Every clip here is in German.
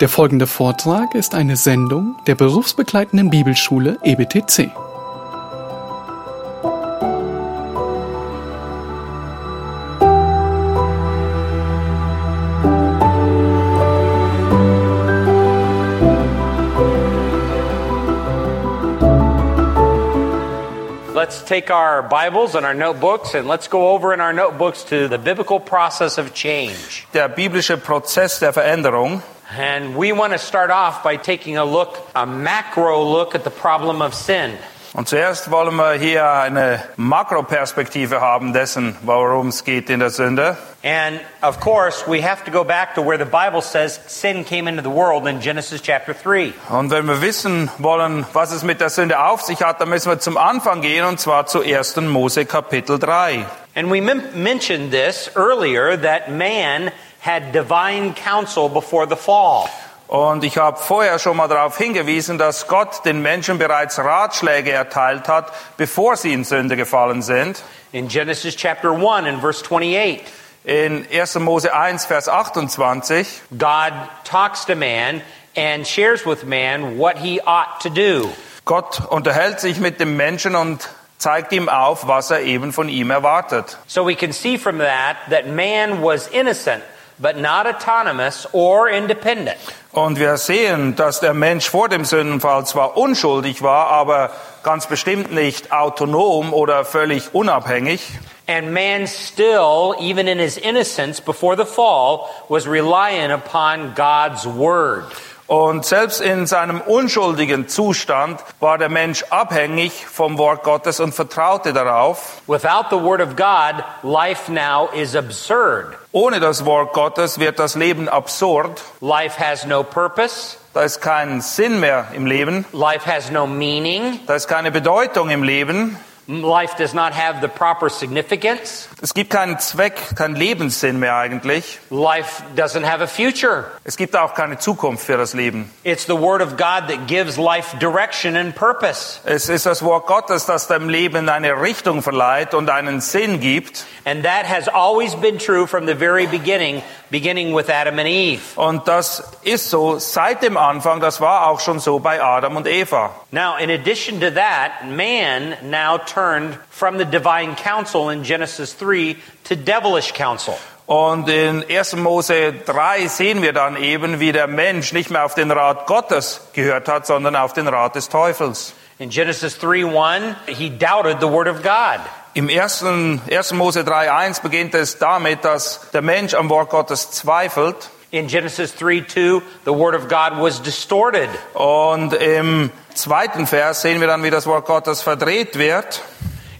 Der folgende Vortrag ist eine Sendung der berufsbegleitenden Bibelschule EBTC. Let's take our Bibles and our notebooks and let's go over in our notebooks to the biblical process of change. der biblische Prozess der Veränderung. And we want to start off by taking a look, a macro look at the problem of sin. Und zuerst wollen wir hier eine Makroperspektive haben dessen, worum es geht in der Sünde. And of course, we have to go back to where the Bible says sin came into the world in Genesis chapter 3. Und wenn wir wissen wollen, was es mit der Sünde auf sich hat, dann müssen wir zum Anfang gehen, und zwar zu 1. Mose Kapitel 3. And we mentioned this earlier that man had divine counsel before the fall. Und ich habe vorher schon mal darauf hingewiesen, dass Gott den Menschen bereits Ratschläge erteilt hat, bevor sie in Sünde gefallen sind. In Genesis chapter 1 and verse 28. In 1. Mose 1, Vers 28 God talks to man and shares with man what he ought to do. Gott unterhält sich mit dem Menschen und zeigt ihm auf, was er eben von ihm erwartet. So we can see from that that man was innocent, but not autonomous or independent. Und wir sehen, dass der Mensch vor dem Sündenfall zwar unschuldig war, aber ganz bestimmt nicht autonom oder völlig unabhängig. And man still, even in his innocence before the fall, was reliant upon God's word. Und selbst in seinem unschuldigen Zustand war der Mensch abhängig vom Wort Gottes und vertraute darauf. Without the word of God, life now is absurd. Ohne das Wort Gottes wird das Leben absurd. Life has no purpose. Da ist kein Sinn mehr im Leben. Life has no meaning. Da ist keine Bedeutung im Leben. Life does not have the proper significance. Es gibt keinen Zweck, keinen Lebenssinn mehr eigentlich. Life doesn't have a future. Es gibt auch keine Zukunft für das Leben. It's the Word of God that gives life direction and purpose. Es ist das Wort Gottes, das dem Leben eine Richtung verleiht und einen Sinn gibt. And that has always been true from the very beginning, beginning with Adam and Eve. Und das ist so seit dem Anfang. Das war auch schon so bei Adam und Eva. Now, in addition to that, man now turned from the divine counsel in Genesis 3 to devilish counsel. Und in 1. Mose 3 sehen wir dann eben, wie der Mensch nicht mehr auf den Rat Gottes gehört hat, sondern auf den Rat des Teufels. In Genesis 3:1, he doubted the Word of God. Im 1. 1. Mose 3.1 beginnt es damit, dass der Mensch am Wort Gottes zweifelt. In Genesis 3 2, the Word of God was distorted. Und im zweiten Vers sehen wir dann, wie das Wort Gottes verdreht wird.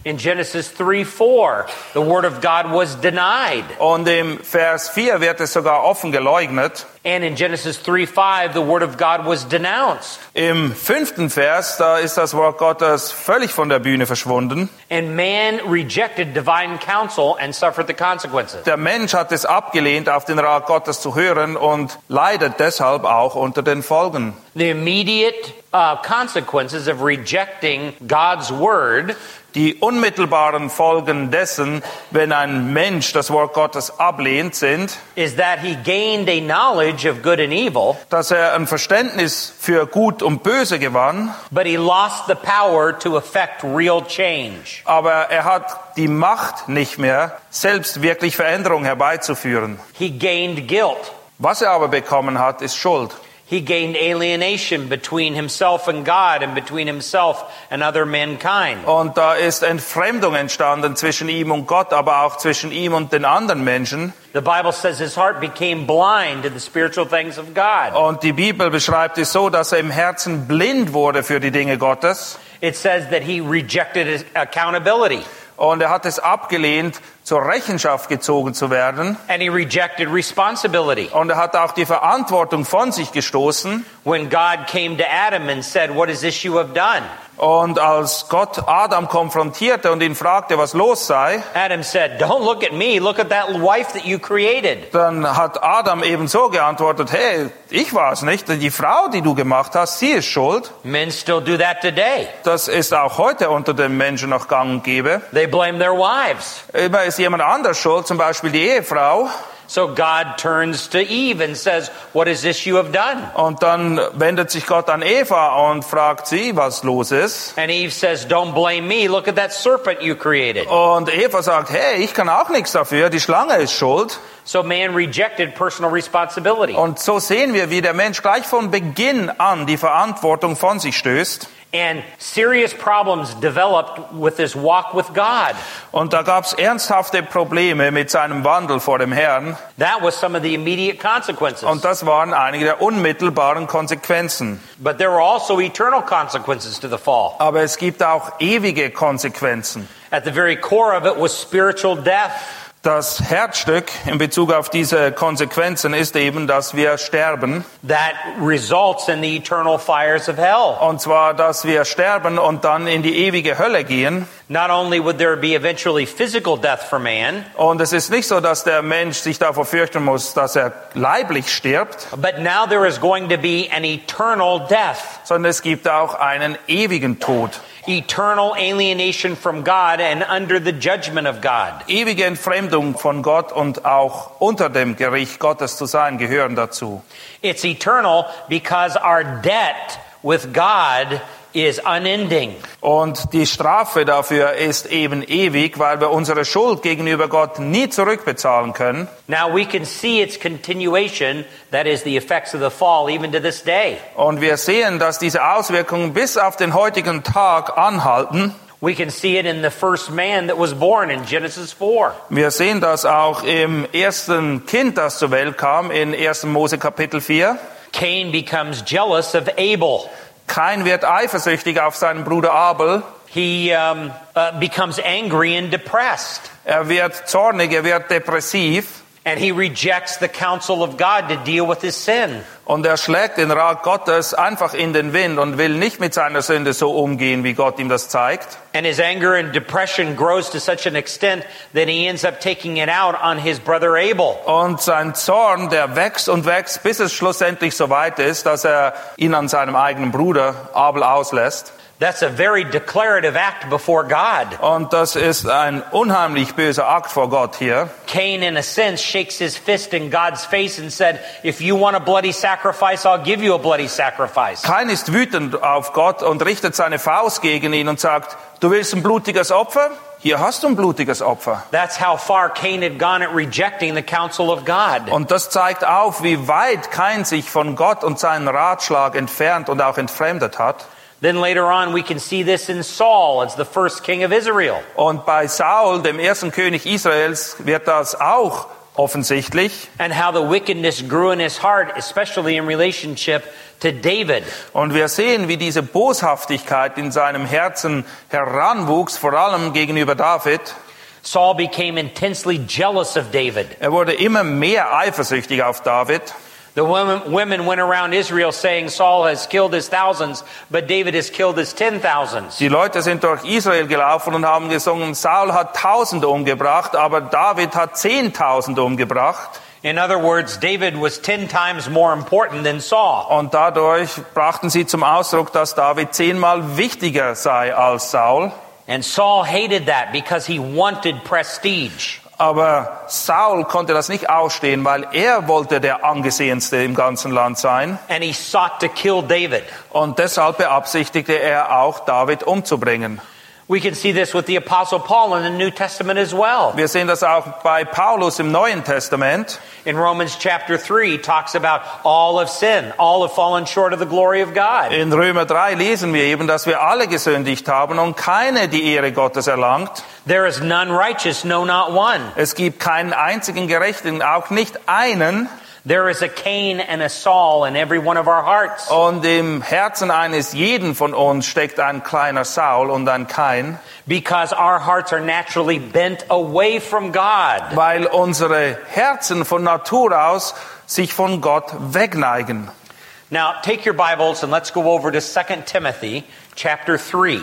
In Genesis 3 4, the Word of God was denied. Und im Vers 4 wird es sogar offen geleugnet. And in Genesis 3 5, the Word of God was denounced. Im fünften Vers, da ist das Wort Gottes völlig von der Bühne verschwunden. And man rejected divine counsel and suffered the consequences. Der Mensch hat es abgelehnt, auf den Rat Gottes zu hören und leidet deshalb auch unter den Folgen. The immediate uh, consequences of rejecting God's Word Die unmittelbaren Folgen dessen, wenn ein Mensch das Wort Gottes ablehnt, sind, is that he gained a knowledge of good and evil, dass er ein Verständnis für Gut und Böse gewann, but he lost the power to effect real change. aber er hat die Macht nicht mehr, selbst wirklich Veränderung herbeizuführen. He gained guilt. Was er aber bekommen hat, ist Schuld. He gained alienation between himself and God and between himself and other mankind. Und da ist Entfremdung entstanden zwischen ihm und Gott, aber auch zwischen ihm und den anderen Menschen. The Bible says his heart became blind to the spiritual things of God. Und die Bibel beschreibt es so, dass er im Herzen blind wurde für die Dinge Gottes. It says that he rejected his accountability Und er hat es abgelehnt, zur Rechenschaft gezogen zu werden. and he rejected responsibility. Und er hat auch die Verantwortung von sich gestoßen. When God came to Adam and said, What is this you have done? Und als Gott Adam konfrontierte und ihn fragte, was los sei, Adam said, Don't look at me, look at that wife that you created. dann hat Adam eben so geantwortet, hey, ich war es nicht, die Frau, die du gemacht hast, sie ist schuld. Men still do that today. Das ist auch heute unter den Menschen noch gang und gäbe. They blame their wives. Immer ist jemand anders schuld, zum Beispiel die Ehefrau. So God turns to Eve and says, What is this you have done? Und dann wendet sich Gott an Eva und fragt sie, was los ist. And Eve says, Don't blame me. Look at that serpent you created. Und Eva sagt, hey, ich kann auch nichts dafür, die Schlange ist schuld. So man rejected personal responsibility. Und so sehen wir, wie der Mensch gleich von Beginn an die Verantwortung von sich stößt. And serious problems developed with this walk with God. Und da gab es ernsthafte Probleme mit seinem Wandel vor dem Herrn. That was some of the immediate consequences. Und das waren einige der unmittelbaren Konsequenzen. But there were also eternal consequences to the fall. Aber es gibt auch ewige Konsequenzen. At the very core of it was spiritual death. Das Herzstück in Bezug auf diese Konsequenzen ist eben, dass wir sterben. that results in the eternal fires of hell. Und zwar, dass wir sterben und dann in die ewige Hölle gehen. Not only would there be eventually physical death for man, Und es ist nicht so, dass der Mensch sich davor fürchten muss, dass er leiblich stirbt, but now there is going to be an eternal death, sondern es gibt auch einen ewigen Tod. Eternal alienation from God and under the judgment of God. Ewige Entfremdung von Gott und auch unter dem Gericht Gottes zu sein gehören dazu. It's eternal because our debt with God is unending. Und die Strafe dafür ist eben ewig, weil wir unsere Schuld gegenüber Gott nie zurückbezahlen können. Now we can see its continuation, that is the effects of the fall, even to this day. Und wir sehen, dass diese Auswirkungen bis auf den heutigen Tag anhalten. We can see it in the first man that was born in Genesis 4. Wir sehen das auch im ersten Kind, das zur Welt kam, in 1. Mose Kapitel 4. Cain becomes jealous of Abel. Kain wird eifersüchtig auf seinen Bruder Abel. He um, uh, becomes angry and depressed. Er wird zornig, er wird depressiv And he rejects the counsel of God to deal with his sin. und er schlägt den Rat Gottes einfach in den Wind und will nicht mit seiner Sünde so umgehen, wie Gott ihm das zeigt. And his anger and depression grows to such an extent that he ends up taking it out on his brother Abel. Und sein Zorn, der wächst und wächst, bis es schlussendlich so weit ist, dass er ihn an seinem eigenen Bruder Abel auslässt. That's a very declarative act before God. Und das ist ein unheimlich böser Akt vor Gott hier. Cain, in a sense, shakes his fist in God's face and said, If you want a bloody sacrifice, I'll give you a bloody sacrifice. Kain ist wütend auf Gott und richtet seine Faust gegen ihn und sagt, du willst ein blutiges Opfer? Hier hast du ein blutiges Opfer. That's how far Cain had gone at rejecting the counsel of God. Und das zeigt auf, wie weit Kain sich von Gott und seinen Ratschlag entfernt und auch entfremdet hat. Then later on, we can see this in Saul as the first king of Israel. Und bei Saul, dem ersten König Israels, wird das auch offensichtlich. And how the wickedness grew in his heart, especially in relationship to David. Und wir sehen, wie diese Boshaftigkeit in seinem Herzen heranwuchs, vor allem gegenüber David. Saul became intensely jealous of David. Er wurde immer mehr eifersüchtig auf David. The women, women went around Israel saying Saul has killed his thousands, but David has killed his ten thousands. Die Leute sind durch Israel gelaufen und haben gesungen, Saul hat Tausende umgebracht, aber David hat Zehntausende umgebracht. In other words, David was ten times more important than Saul. Und dadurch brachten sie zum Ausdruck, dass David zehnmal wichtiger sei als Saul. And Saul hated that because he wanted prestige. Aber Saul konnte das nicht ausstehen, weil er wollte der angesehenste im ganzen Land sein. And he sought to kill David. Und deshalb beabsichtigte er auch, David umzubringen. We can see this with the Apostle Paul in the New Testament as well. Wir sehen das auch bei Paulus im Neuen Testament. In Romans chapter 3, he talks about all of sin. All have fallen short of the glory of God. In Römer 3 lesen wir eben, dass wir alle gesündigt haben und keine die Ehre Gottes erlangt. There is none righteous, no, not one. Es gibt keinen einzigen Gerechten, auch nicht einen. There is a Cain and a Saul in every one of our hearts. Und im Herzen eines jeden von uns steckt ein kleiner Saul und ein Cain. Because our hearts are naturally bent away from God. weil unsere Herzen von Natur aus sich von Gott wegneigen. Now, take your Bibles and let's go over to 2 Timothy chapter 3.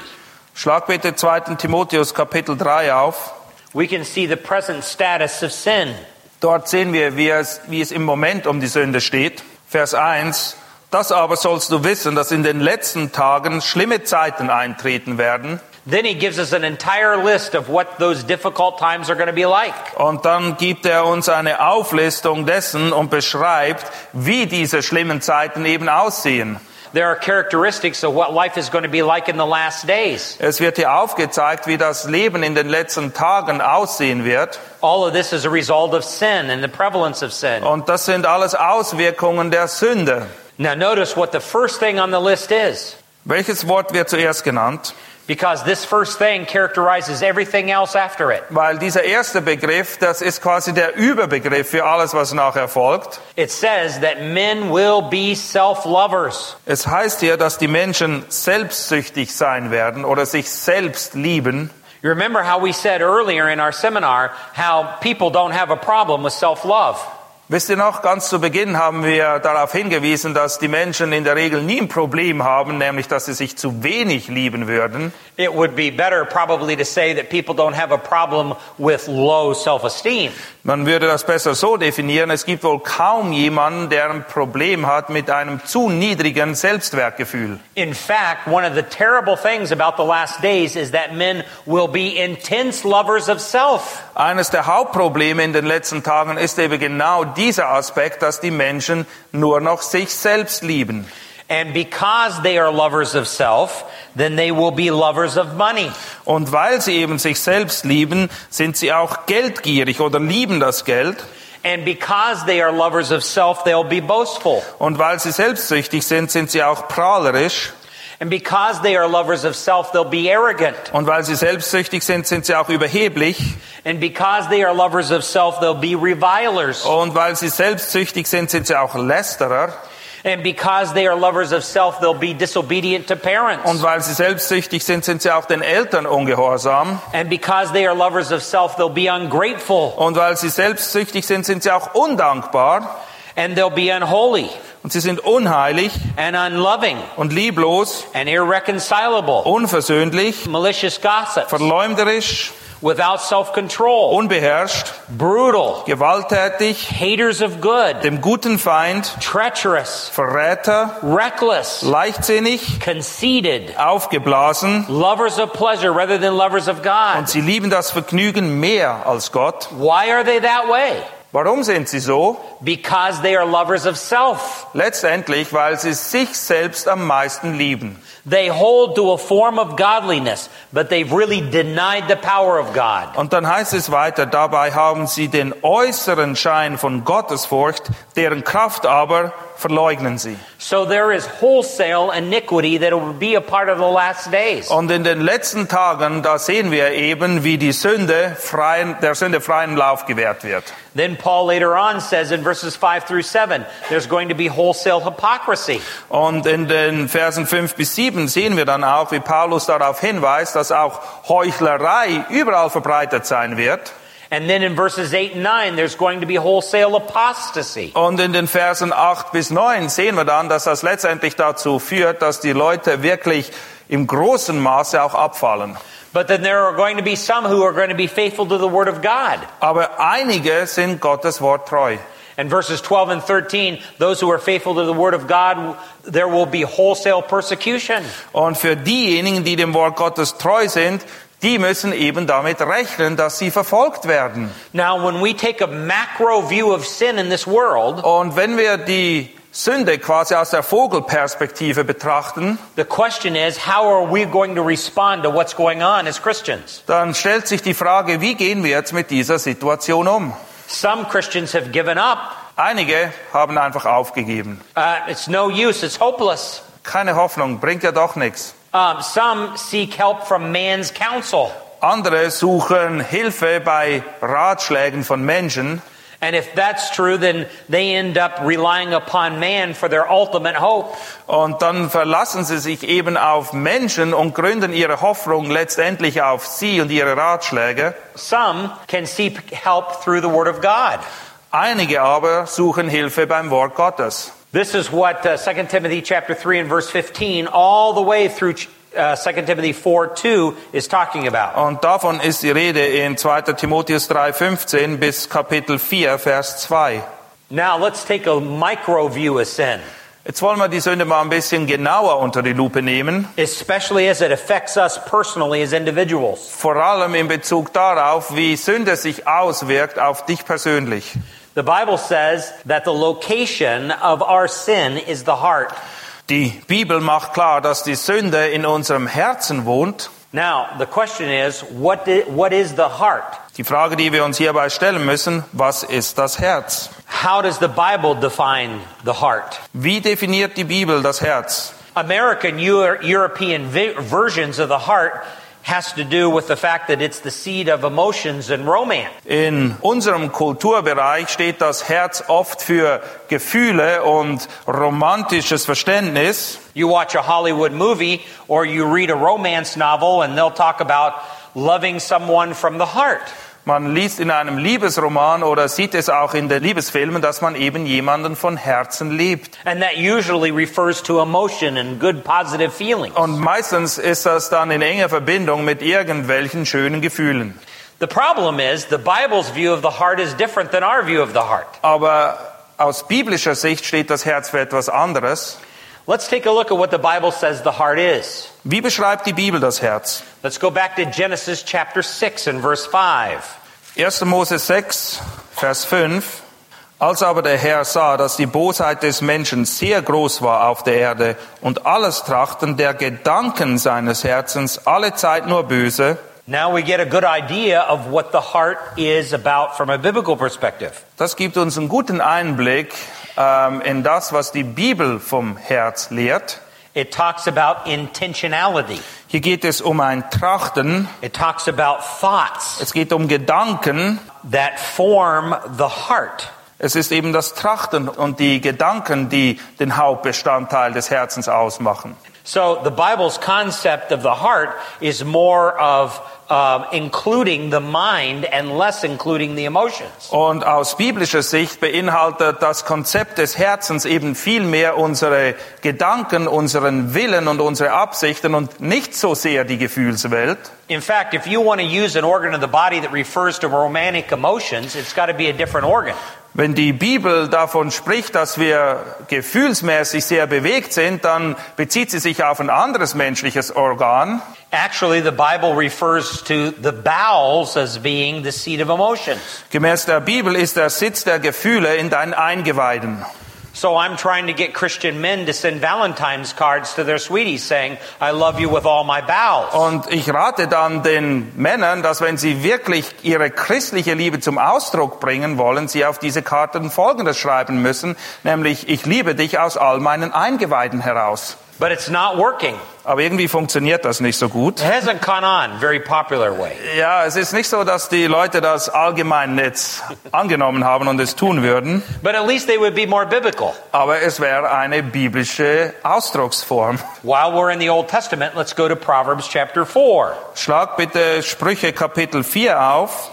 Schlag bitte 2. Timotheus Kapitel 3 auf. We can see the present status of sin. Dort sehen wir, wie es, wie es im Moment um die Sünde steht. Vers 1. Das aber sollst du wissen, dass in den letzten Tagen schlimme Zeiten eintreten werden. Then he gives us an entire list of what those difficult times are going to be like. Und dann gibt er uns eine Auflistung dessen und beschreibt, wie diese schlimmen Zeiten eben aussehen. There are characteristics of what life is going to be like in the last days. Es wird hier aufgezeigt, wie das Leben in den letzten Tagen aussehen wird. All of this is a result of sin and the prevalence of sin. Und das sind alles Auswirkungen der Sünde. Now notice what the first thing on the list is. Welches Wort wird zuerst genannt? Because this first thing characterizes everything else after it. Weil dieser erste Begriff, das ist quasi der Überbegriff für alles, was nachher folgt. It says that men will be self-lovers. Es heißt hier, dass die Menschen selbstsüchtig sein werden oder sich selbst lieben. You remember how we said earlier in our seminar how people don't have a problem with self-love. Wisst ihr noch, ganz zu Beginn haben wir darauf hingewiesen, dass die Menschen in der Regel nie ein Problem haben, nämlich dass sie sich zu wenig lieben würden. It would be better probably to say that people don't have a problem with low self-esteem. Man würde das besser so definieren, es gibt wohl kaum jemanden, der ein Problem hat mit einem zu niedrigen Selbstwertgefühl. In fact, one of the terrible things about the last days is that men will be intense lovers of self. Eines der Hauptprobleme in den letzten Tagen ist eben genau dieser Aspekt, dass die Menschen nur noch sich selbst lieben. And because they are lovers of self, then they will be lovers of money. Und weil sie eben sich selbst lieben, sind sie auch geldgierig oder lieben das Geld. And because they are lovers of self, they'll be boastful. Und weil sie selbstsüchtig sind, sind sie auch prahlerisch. And because they are lovers of self, they'll be arrogant. Und weil sie selbstsüchtig sind, sind sie auch überheblich. And because they are lovers of self, they'll be revilers. Und weil sie selbstsüchtig sind, sind sie auch Lästerer. And because they are lovers of self, they'll be disobedient to parents. Und weil sie selbstsüchtig sind, sind sie auch den Eltern ungehorsam. And because they are lovers of self, they'll be ungrateful. Und weil sie selbstsüchtig sind, sind sie auch undankbar. And they'll be unholy Und sie sind unheilig and unloving und lieblos, and irreconcilable, unversöhnlich, malicious gossips, verleumderisch, without self-control, unbeherrscht, brutal, gewalttätig, haters of good, dem guten Feind, treacherous, Verräter, reckless, leichtsinnig, conceited, aufgeblasen. lovers of pleasure rather than lovers of God. Und sie lieben das Vergnügen mehr als Gott. Why are they that way? Warum sind sie so? Because they are lovers of self. Letztendlich, weil sie sich selbst am meisten lieben. They hold to a form of godliness, but they've really denied the power of God. Und dann heißt es weiter, dabei haben sie den äußeren Schein von Gottesfurcht, deren Kraft aber verleugnen sie. So there is wholesale iniquity that will be a part of the last days. Und in den letzten Tagen, da sehen wir eben, wie die Sünde freien, der Sünde freien Lauf gewährt wird. Then Paul later on says in verses 5 through 7, there's going to be wholesale hypocrisy. Und in den Versen 5 bis 7 sehen wir dann auch, wie Paulus darauf hinweist, dass auch Heuchlerei überall verbreitet sein wird. And then in verses 8 and 9, there's going to be wholesale apostasy. Und in den Versen 8 bis 9 sehen wir dann, dass das letztendlich dazu führt, dass die Leute wirklich im großen Maße auch abfallen. But then there are going to be some who are going to be faithful to the word of God. Aber einige sind Gottes Wort treu. In verses 12 and 13, those who are faithful to the word of God, there will be wholesale persecution. Und für diejenigen, die dem Wort Gottes treu sind, die müssen eben damit rechnen, dass sie verfolgt werden. Now, when we take a macro view of sin in this world, Und wenn wir die Sünde quasi aus der Vogelperspektive betrachten, the question is, how are we going to respond to what's going on as Christians? dann stellt sich die Frage, wie gehen wir jetzt mit dieser Situation um? Some Christians have given up. Einige haben einfach aufgegeben. Uh, it's no use. It's hopeless. Keine Hoffnung, bringt ja doch nichts. Um, some seek help from man's counsel. Andere suchen Hilfe bei Ratschlägen von Menschen. And if that's true, then they end up relying upon man for their ultimate hope. Und dann verlassen sie sich eben auf Menschen und gründen ihre Hoffnung letztendlich auf sie und ihre Ratschläge. Some can seek help through the Word of God. Einige aber suchen Hilfe beim Wort Gottes. This is what uh, 2 Timothy chapter 3 and verse 15 all the way through uh, 2 Timothy 4 2 is talking about. Und davon ist die Rede in 2. Timotheus 3,15 bis Kapitel 4, Vers 2. Now let's take a micro view of sin. Jetzt wollen wir die Sünde mal ein bisschen genauer unter die Lupe nehmen, especially as it affects us personally as individuals. vor allem in Bezug darauf, wie Sünde sich auswirkt auf dich persönlich. The Bible says that the location of our sin is the heart. Die Bibel macht klar, dass die Sünde in unserem Herzen wohnt. Now, the question is, what, di- what is the heart? Die Frage, die wir uns hierbei stellen müssen, was ist das Herz? How does the Bible define the heart? Wie definiert die Bibel das Herz? American Euro- European versions of the heart has to do with the fact that it's the seed of emotions and romance. In unserem Kulturbereich steht das Herz oft für Gefühle und romantisches Verständnis. You watch a Hollywood movie or you read a romance novel and they'll talk about loving someone from the heart. Man liest in einem Liebesroman oder sieht es auch in den Liebesfilmen, dass man eben jemanden von Herzen liebt. Good. Und meistens ist das dann in enger Verbindung mit irgendwelchen schönen Gefühlen. The problem is the Bible's view of the heart is different than our view of the heart. Aber aus biblischer Sicht steht das Herz für etwas anderes. Let's take a look at what the Bible says the heart is. Wie beschreibt die Bibel das Herz? Let's go back to Genesis chapter 6 and verse 5. 1. Mose 6, Vers 5. Als aber der Herr sah, dass die Bosheit des Menschen sehr groß war auf der Erde und alles Trachten der Gedanken seines Herzens alle Zeit nur böse, Now we get a good idea of what the heart is about from a biblical perspective. das gibt uns einen guten Einblick ähm, in das, was die Bibel vom Herz lehrt. It talks about intentionality. Hier geht es um ein Trachten, It talks about thoughts es geht um Gedanken, that form the heart. es ist eben das Trachten und die Gedanken, die den Hauptbestandteil des Herzens ausmachen. So the Bible's concept of the heart is more of um, including the mind and less including the emotions. Und aus biblischer Sicht beinhaltet das Konzept des Herzens eben viel mehr unsere Gedanken, unseren Willen und unsere Absichten und nicht so sehr die Gefühlswelt. In fact, if you want to use an organ of the body that refers to romantic emotions, it's got to be a different organ. Wenn die Bibel davon spricht, dass wir gefühlsmäßig sehr bewegt sind, dann bezieht sie sich auf ein anderes menschliches Organ. Actually, the Bible refers to the bowels as being the seat of emotions. Gemäß der Bibel ist der Sitz der Gefühle in deinen Eingeweiden. So I'm trying to get Christian men to send Valentine's cards to their sweeties saying, I love you with all my bowels. Und ich rate dann den Männern, dass wenn sie wirklich ihre christliche Liebe zum Ausdruck bringen wollen, sie auf diese Karten Folgendes schreiben müssen, nämlich ich liebe dich aus all meinen Eingeweiden heraus. But it's not working. Aber irgendwie funktioniert das nicht so gut. It hasn't gone on very popular way. Ja, es ist nicht so, dass die Leute das allgemein jetzt angenommen haben und es tun würden, But at least they would be more biblical. aber es wäre eine biblische Ausdrucksform. While we're in the Old Testament, let's go to Proverbs chapter 4 Schlag bitte Sprüche Kapitel 4 auf,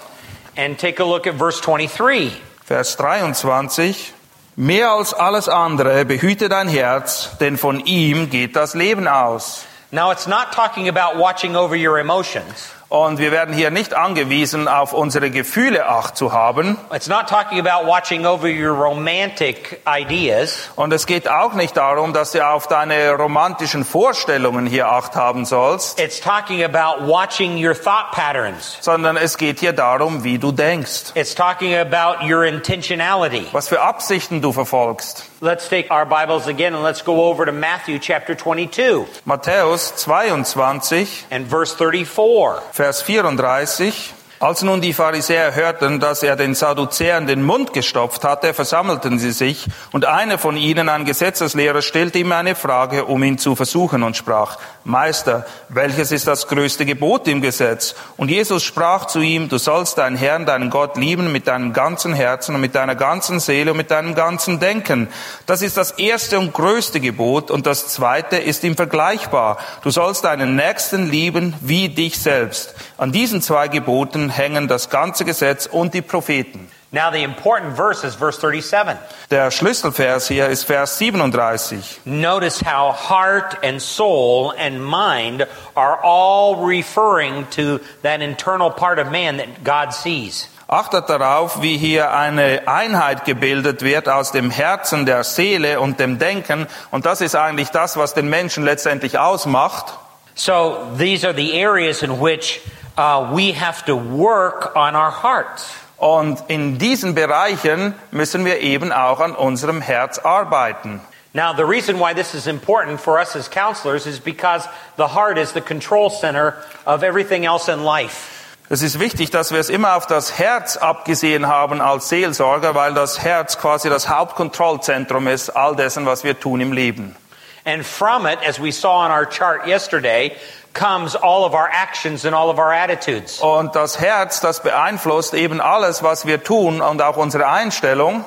and take a look at verse 23. Vers 23. Mehr als alles andere behüte dein Herz, denn von ihm geht das Leben aus. Now, it's not talking about watching over your emotions. Und wir werden hier nicht angewiesen, auf unsere Gefühle Acht zu haben. It's not talking about watching over your romantic ideas. Und es geht auch nicht darum, dass du auf deine romantischen Vorstellungen hier Acht haben sollst, It's talking about watching your thought patterns. sondern es geht hier darum, wie du denkst, It's talking about your intentionality. was für Absichten du verfolgst. Let's take our Bibles again and let's go over to Matthew chapter 22 Matthäus 22, and verse 34. Vers 34. Als nun die Pharisäer hörten, dass er den Sadduzäern den Mund gestopft hatte, versammelten sie sich, und einer von ihnen, ein Gesetzeslehrer, stellte ihm eine Frage, um ihn zu versuchen, und sprach, Meister, welches ist das größte Gebot im Gesetz? Und Jesus sprach zu ihm, du sollst deinen Herrn, deinen Gott lieben mit deinem ganzen Herzen und mit deiner ganzen Seele und mit deinem ganzen Denken. Das ist das erste und größte Gebot, und das zweite ist ihm vergleichbar. Du sollst deinen Nächsten lieben wie dich selbst. An diesen zwei Geboten hängen das ganze Gesetz und die Propheten. Now, the important verse is verse 37. Der Schlüsselvers hier ist Vers 37. Notice how heart and soul and mind are all referring to that internal part of man that God sees. Achtet darauf, wie hier eine Einheit gebildet wird aus dem Herzen, der Seele und dem Denken. Und das ist eigentlich das, was den Menschen letztendlich ausmacht. So these are the areas in which uh, we have to work on our hearts. Und in diesen Bereichen müssen wir eben auch an unserem Herz arbeiten. Now, the reason why this is important for us as counselors is because the heart is the control center of everything else in life. Es ist wichtig, dass wir es immer auf das Herz abgesehen haben als Seelsorger, weil das Herz quasi das Hauptkontrollzentrum ist, all dessen, was wir tun im Leben. And from it, as we saw on our chart yesterday, comes all of our actions and all of our attitudes. Und das Herz, das beeinflusst eben alles, was wir tun und auch unsere Einstellung.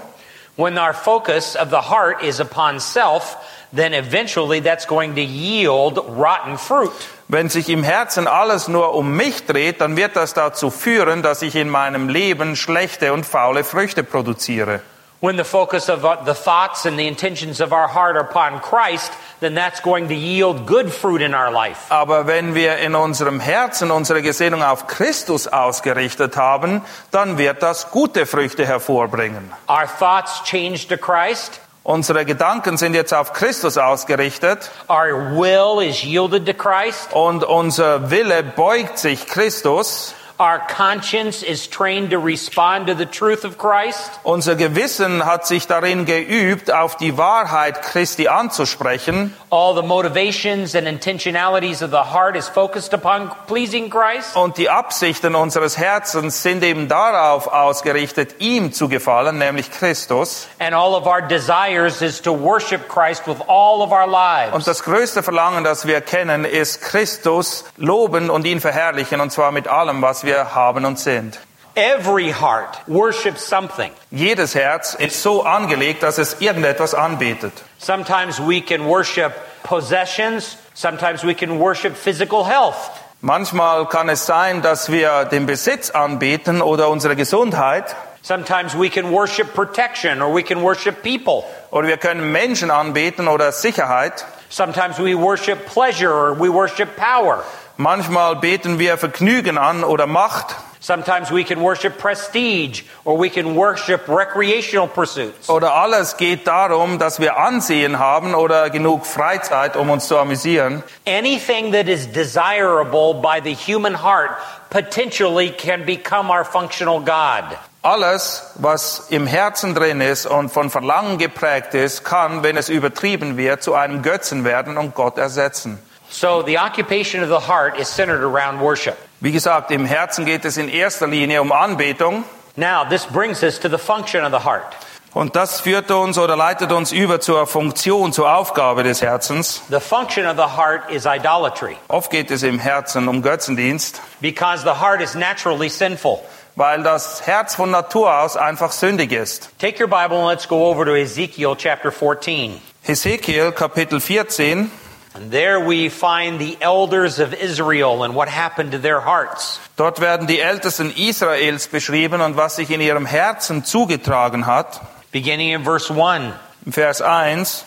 When our focus of the heart is upon self, then eventually that's going to yield rotten fruit. Wenn sich im Herzen alles nur um mich dreht, dann wird das dazu führen, dass ich in meinem Leben schlechte und faule Früchte produziere. When the focus of uh, the thoughts and the intentions of our heart are upon Christ, then that's going to yield good fruit in our life. Aber wenn wir in unserem Herzen unsere Gesinnung auf Christus ausgerichtet haben, dann wird das gute Früchte hervorbringen. Our thoughts change to Christ. Unsere Gedanken sind jetzt auf Christus ausgerichtet Our will is yielded to Christ. und unser Wille beugt sich Christus. Our conscience is trained to respond to the truth of Christ. Unser Gewissen hat sich darin geübt, auf die Wahrheit Christi anzusprechen. All the motivations and intentionalities of the heart is focused upon pleasing Christ. Und die Absichten unseres Herzens sind eben darauf ausgerichtet, ihm zu gefallen, nämlich Christus. And all of our desires is to worship Christ with all of our Und lives. das größte Verlangen, das wir kennen, ist Christus loben und ihn verherrlichen, und zwar mit allem, was wir haben und sind. Every heart worships something. Jedes Herz ist so angelegt, dass es irgendetwas anbetet. Sometimes we can worship possessions. Sometimes we can worship physical health. Manchmal kann es sein, dass wir den Besitz anbeten oder unsere Gesundheit. Sometimes we can worship protection or we can worship people. Oder wir können Menschen anbeten oder Sicherheit. Sometimes we worship pleasure or we worship power. Manchmal beten wir Vergnügen an oder Macht. Sometimes we can worship prestige or we can worship recreational pursuits. Oder alles geht darum, dass wir Ansehen haben oder genug Freizeit, um uns zu amüsieren. Anything that is desirable by the human heart potentially can become our functional God. Alles, was im Herzen drin ist und von Verlangen geprägt ist, kann, wenn es übertrieben wird, zu einem Götzen werden und Gott ersetzen. So the occupation of the heart is centered around worship. Wie gesagt, im Herzen geht es in erster Linie um Anbetung. Now, this brings us to the function of the heart. Und das führt uns oder leitet uns über zur Funktion, zur Aufgabe des Herzens. The function of the heart is idolatry Oft geht es im Herzen um Götzendienst, because the heart is naturally sinful. weil das Herz von Natur aus einfach sündig ist. Take your Bible and let's go over to Ezekiel chapter 14. Hesekiel Kapitel 14, And there we find the elders of Israel and what happened to their hearts. dort werden die Ältesten Israels beschrieben und was sich in ihrem Herzen zugetragen hat. Beginning in verse 1. Im Vers 1.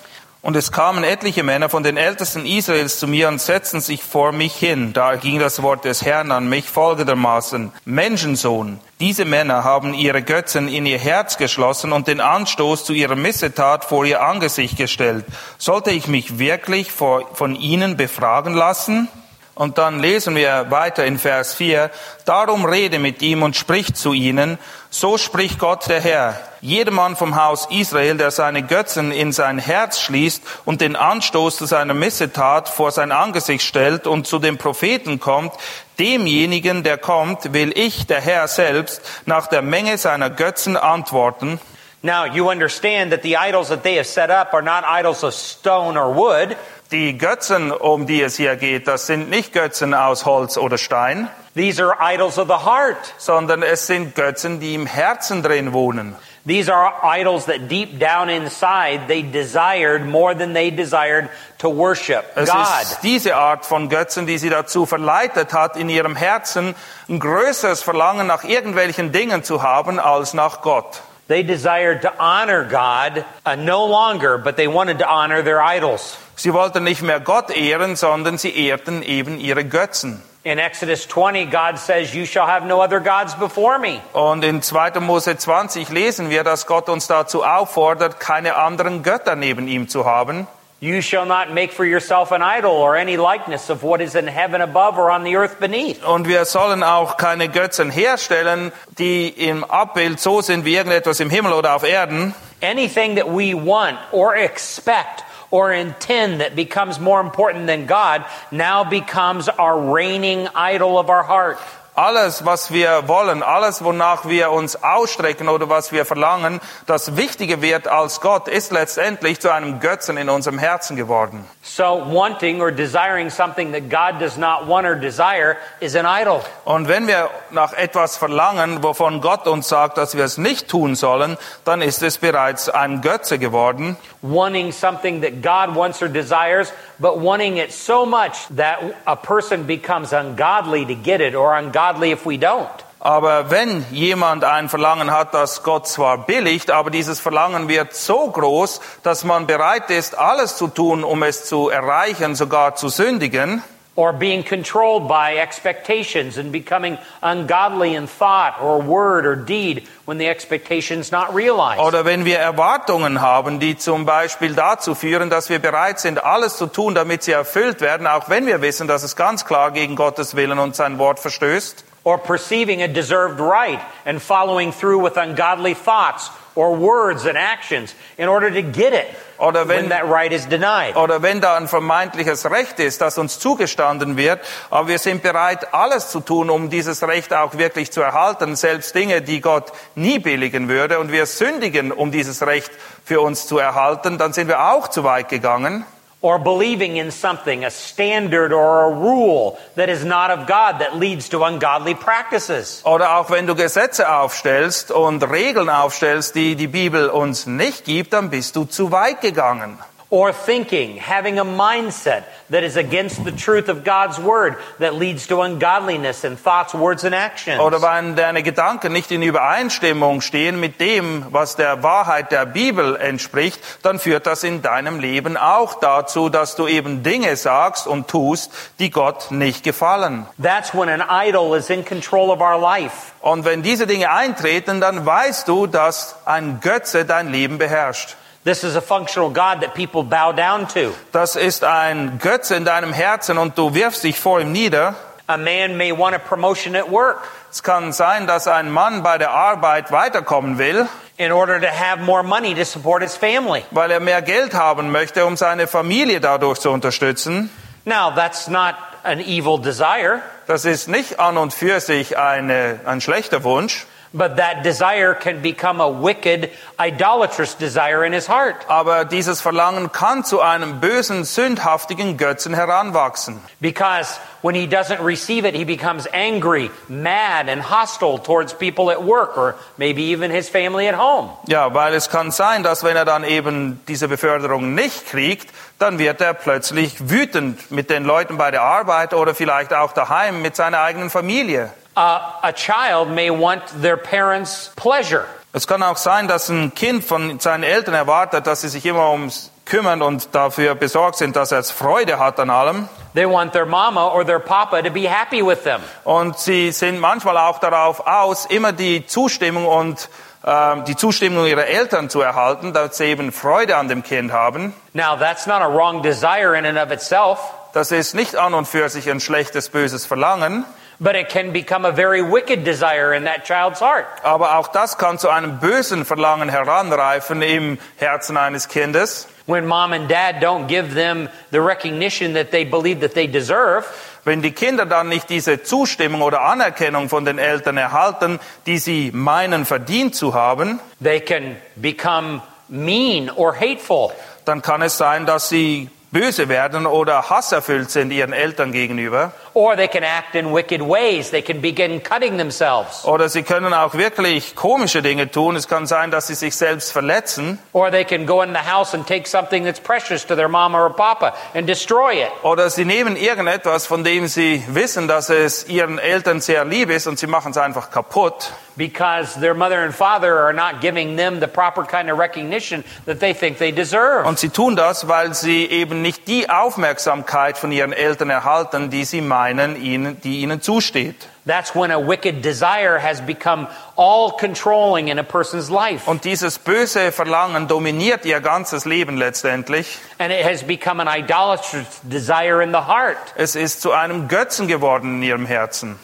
Und es kamen etliche Männer von den Ältesten Israels zu mir und setzten sich vor mich hin. Da ging das Wort des Herrn an mich folgendermaßen. Menschensohn, diese Männer haben ihre Götzen in ihr Herz geschlossen und den Anstoß zu ihrer Missetat vor ihr Angesicht gestellt. Sollte ich mich wirklich von ihnen befragen lassen? Und dann lesen wir weiter in Vers 4. Darum rede mit ihm und sprich zu ihnen. So spricht Gott der Herr. Jedermann vom Haus Israel, der seine Götzen in sein Herz schließt und den Anstoß zu seiner Missetat vor sein Angesicht stellt und zu dem Propheten kommt, demjenigen, der kommt, will ich, der Herr selbst, nach der Menge seiner Götzen antworten. Now, you understand that the idols that they have set up are not idols of stone or wood. Die Götzen, um die es hier geht, das sind nicht Götzen aus Holz oder Stein, These are idols of the heart. sondern es sind Götzen, die im Herzen drin wohnen. These are idols that deep down inside they desired more than they desired to worship Es God. ist diese Art von Götzen, die sie dazu verleitet hat, in ihrem Herzen ein größeres Verlangen nach irgendwelchen Dingen zu haben als nach Gott. They desired to honor God uh, no longer, but they wanted to honor their idols. Sie wollten nicht mehr Gott ehren, sondern sie ehrten eben ihre Götzen. In Exodus 20, God says, You shall have no other gods before me. Und in 2. Mose 20 lesen wir, dass Gott uns dazu auffordert, keine anderen Götter neben ihm zu haben. You shall not make for yourself an idol or any likeness of what is in heaven above or on the earth beneath. Und wir sollen auch keine Götzen herstellen, die im Abbild so sind wie irgendetwas im Himmel oder auf Erden. Anything that we want or expect or intend that becomes more important than God now becomes our reigning idol of our heart. Alles, was wir wollen, alles, wonach wir uns ausstrecken oder was wir verlangen, das wichtiger wird als Gott, ist letztendlich zu einem Götzen in unserem Herzen geworden. So wanting or desiring something that God does not want or desire is an idol. Und wenn wir nach etwas verlangen, wovon Gott uns sagt, dass wir es nicht tun sollen, dann ist es bereits ein Götze geworden. Wanting something that God wants or desires, but wanting it so much that a person becomes ungodly to get it or ungodly if we don't. Aber wenn jemand ein Verlangen hat, das Gott zwar billigt, aber dieses Verlangen wird so groß, dass man bereit ist, alles zu tun, um es zu erreichen, sogar zu sündigen, or being controlled by expectations and becoming ungodly in thought or word or deed when the expectation's not realized. oder wenn wir Erwartungen haben, die zum Beispiel dazu führen, dass wir bereit sind, alles zu tun, damit sie erfüllt werden, auch wenn wir wissen, dass es ganz klar gegen Gottes Willen und sein Wort verstößt. or perceiving a deserved right and following through with ungodly thoughts or words and actions in order to get it Oder wenn- when that right is denied. Oder wenn da ein vermeintliches Recht ist, das uns zugestanden wird, aber wir sind bereit, alles zu tun, um dieses Recht auch wirklich zu erhalten, selbst Dinge, die Gott nie billigen würde, und wir sündigen, um dieses Recht für uns zu erhalten, dann sind wir auch zu weit gegangen. Or believing in something, a standard or a rule that is not of God that leads to ungodly practices. Oder auch wenn du Gesetze aufstellst und Regeln aufstellst, die die Bibel uns nicht gibt, dann bist du zu weit gegangen. Or thinking, having a mindset that is against the truth of God's word that leads to ungodliness in thoughts, words, and actions. Oder wenn deine Gedanken nicht in Übereinstimmung stehen mit dem, was der Wahrheit der Bibel entspricht, dann führt das in deinem Leben auch dazu, dass du eben Dinge sagst und tust, die Gott nicht gefallen. That's when an idol is in control of our life. Und wenn diese Dinge eintreten, dann weißt du, dass ein Götze dein Leben beherrscht. This is a functional God that people bow down to. Das ist ein Götze in deinem Herzen und du wirfst dich vor ihm nieder. A man may want a promotion at work Es kann sein, dass ein Mann bei der Arbeit weiterkommen will, in order to have more money to support his family. weil er mehr Geld haben möchte, um seine Familie dadurch zu unterstützen. Now, that's not an evil desire, Das ist nicht an und für sich eine, ein schlechter Wunsch, but that desire can become a wicked, idolatrous desire in his heart. aber dieses Verlangen kann zu einem bösen, sündhaftigen Götzen heranwachsen. Because when he doesn't receive it, he becomes angry, mad, and hostile towards people at work or maybe even his family at home. Ja, weil es kann sein, dass wenn er dann eben diese Beförderung nicht kriegt, dann wird er plötzlich wütend mit den Leuten bei der Arbeit oder vielleicht auch daheim mit seiner eigenen Familie. Uh, a child may want their parents' pleasure. Es kann auch sein, dass ein Kind von seinen Eltern erwartet, dass sie sich immer ums kümmern und dafür besorgt sind, dass er Freude hat an allem. They want their mama or their papa to be happy with them. Und sie sind manchmal auch darauf aus, immer die Zustimmung und ähm, die Zustimmung ihrer Eltern zu erhalten, dass sie eben Freude an dem Kind haben. Now, that's not a wrong desire in and of itself, Das ist nicht an und für sich ein schlechtes, böses Verlangen, but it can become a very wicked desire in that child's heart. aber auch das kann zu einem bösen Verlangen heranreifen im Herzen eines Kindes. When mom and dad don't give them the recognition that they believe that they deserve, Wenn die Kinder dann nicht diese Zustimmung oder Anerkennung von den Eltern erhalten, die sie meinen verdient zu haben, they can become mean or hateful. dann kann es sein, dass sie böse werden oder hasserfüllt sind ihren Eltern gegenüber. Or they can act in wicked ways. They can begin cutting themselves. Oder sie können auch wirklich komische Dinge tun. Es kann sein, dass sie sich selbst verletzen. Or they can go in the house and take something that's precious to their mama or papa and destroy it. Oder sie nehmen irgendetwas, von dem sie wissen, dass es ihren Eltern sehr lieb ist und sie machen es einfach kaputt. Because their mother and father are not giving them the proper kind of recognition that they think they deserve. Und sie tun das, weil sie eben nicht die Aufmerksamkeit von ihren Eltern erhalten, die sie meinen ihnen, die ihnen zusteht. That's when a wicked desire has become all controlling in a person's life. Und dieses böse Verlangen dominiert ihr ganzes Leben letztendlich. And it has become an idolatrous desire in the heart. Es ist zu einem Götzen geworden in ihrem Herzen.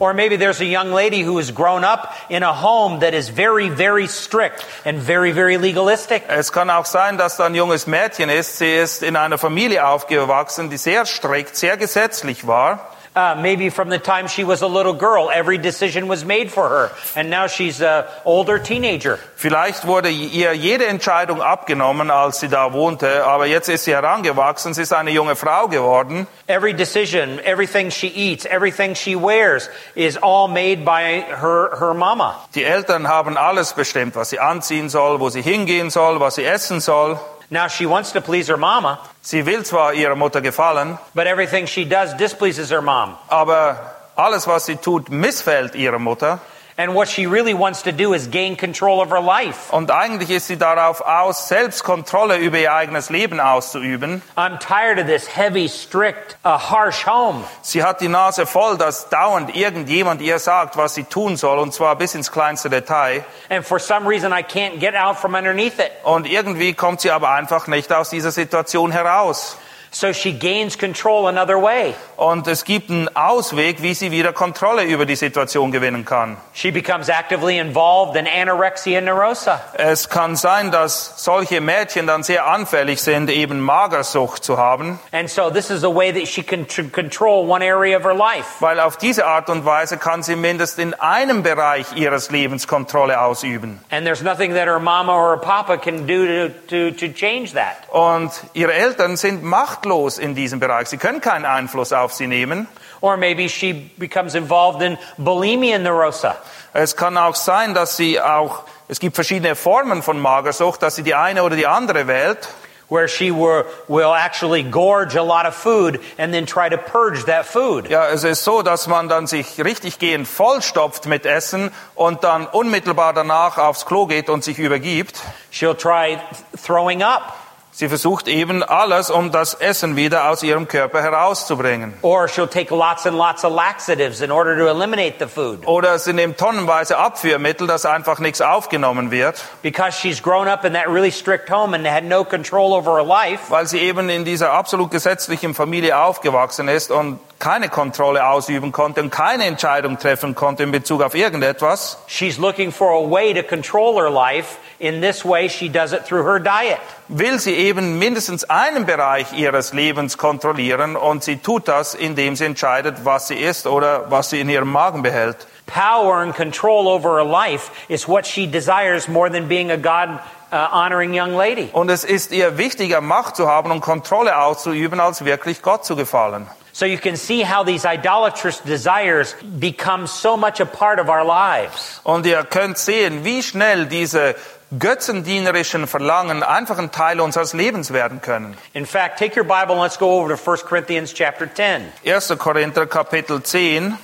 Or maybe there's a young lady who has grown up in a home that is very, very strict and very, very legalistic. Es kann auch sein, dass da ein junges Mädchen ist. Sie ist in einer Familie aufgewachsen, die sehr strikt, sehr gesetzlich war. Uh, maybe from the time she was a little girl, every decision was made for her. And now she's an older teenager. Vielleicht wurde ihr jede Entscheidung abgenommen, als sie da wohnte, aber jetzt ist sie herangewachsen, sie ist eine junge Frau geworden. Every decision, everything she eats, everything she wears is all made by her, her mama. Die Eltern haben alles bestimmt, was sie anziehen soll, wo sie hingehen soll, was sie essen soll. Now she wants to please her mama, Sie will zwar ihrer Mutter gefallen, but everything she does displeases her mom. aber alles, was sie tut, missfällt ihrer Mutter. And what she really wants to do is gain control of her life. Und eigentlich ist sie darauf aus, selbst Kontrolle über ihr eigenes Leben auszuüben. I'm tired of this heavy, strict, uh, harsh home. Sie hat die Nase voll, dass dauernd irgendjemand ihr sagt, was sie tun soll, und zwar bis ins kleinste Detail. And for some reason, I can't get out from underneath it. Und irgendwie kommt sie aber einfach nicht aus dieser Situation heraus. So she gains control another way. Und es gibt einen Ausweg, wie sie wieder Kontrolle über die Situation gewinnen kann. She becomes actively involved in anorexia nervosa. Es kann sein, dass solche Mädchen dann sehr anfällig sind, eben Magersucht zu haben, And so this is a way that she can tr- control one area of her life. weil auf diese Art und Weise kann sie mindestens in einem Bereich ihres Lebens Kontrolle ausüben. And there's nothing that her mama or her papa can do to, to, to change that. Und ihre Eltern sind machtlos in diesem Bereich. Sie können keinen Einfluss auf sie nehmen. Or maybe she becomes involved in bulimia nervosa. Es kann auch sein, dass sie auch, es gibt verschiedene Formen von Magersucht, dass sie die eine oder die andere wählt. where she will, will actually gorge a lot of food and then try to purge that food. Ja, es ist so, dass man dann sich richtig gehend vollstopft mit Essen und dann unmittelbar danach aufs Klo geht und sich übergibt. She'll try throwing up, Sie versucht eben alles, um das Essen wieder aus ihrem Körper herauszubringen. or she'll take lots and lots of laxatives in order to eliminate the food. Oder sie nimmt tonnenweise Abführmittel, dass einfach nichts aufgenommen wird, Because she's grown up in that really strict home and had no control over her life, weil sie eben in dieser absolut gesetzlichen Familie aufgewachsen ist und keine Kontrolle ausüben konnte und keine Entscheidung treffen konnte in Bezug auf irgendetwas. she's looking for a way to control her life. In this way, she does it through her diet. will sie eben mindestens einen Bereich ihres Lebens kontrollieren und sie tut das, indem sie entscheidet, was sie isst oder was sie in ihrem Magen behält. Power and control over her life is what she desires more than being a God uh, honoring young lady. Und es ist ihr wichtiger, Macht zu haben und Kontrolle auszuüben, als wirklich Gott zu gefallen. So you can see how these idolatrous desires become so much a part of our lives. Und ihr könnt sehen, wie schnell diese götzendienerischen Verlangen einfach ein Teil unseres Lebens werden können. In fact, take your Bible and let's go over to 1 Corinthians chapter 10. 1. Korinther Kapitel 10,